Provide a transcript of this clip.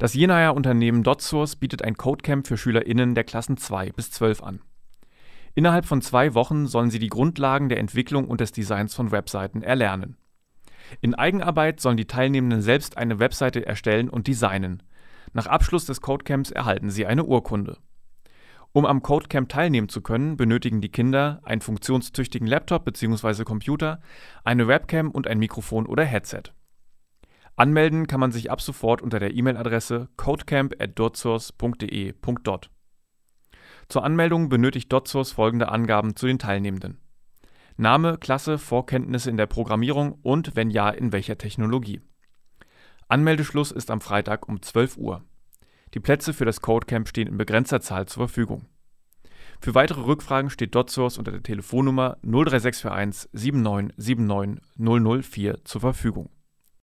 Das Jenaer Unternehmen DotSource bietet ein Codecamp für SchülerInnen der Klassen 2 bis 12 an. Innerhalb von zwei Wochen sollen sie die Grundlagen der Entwicklung und des Designs von Webseiten erlernen. In Eigenarbeit sollen die Teilnehmenden selbst eine Webseite erstellen und designen. Nach Abschluss des Codecamps erhalten sie eine Urkunde. Um am Codecamp teilnehmen zu können, benötigen die Kinder einen funktionstüchtigen Laptop bzw. Computer, eine Webcam und ein Mikrofon oder Headset. Anmelden kann man sich ab sofort unter der E-Mail-Adresse codecamp@dotsource.de.dot. Zur Anmeldung benötigt DotSource folgende Angaben zu den Teilnehmenden: Name, Klasse, Vorkenntnisse in der Programmierung und wenn ja, in welcher Technologie. Anmeldeschluss ist am Freitag um 12 Uhr. Die Plätze für das Codecamp stehen in begrenzter Zahl zur Verfügung. Für weitere Rückfragen steht DotSource unter der Telefonnummer 03641 7979 004 zur Verfügung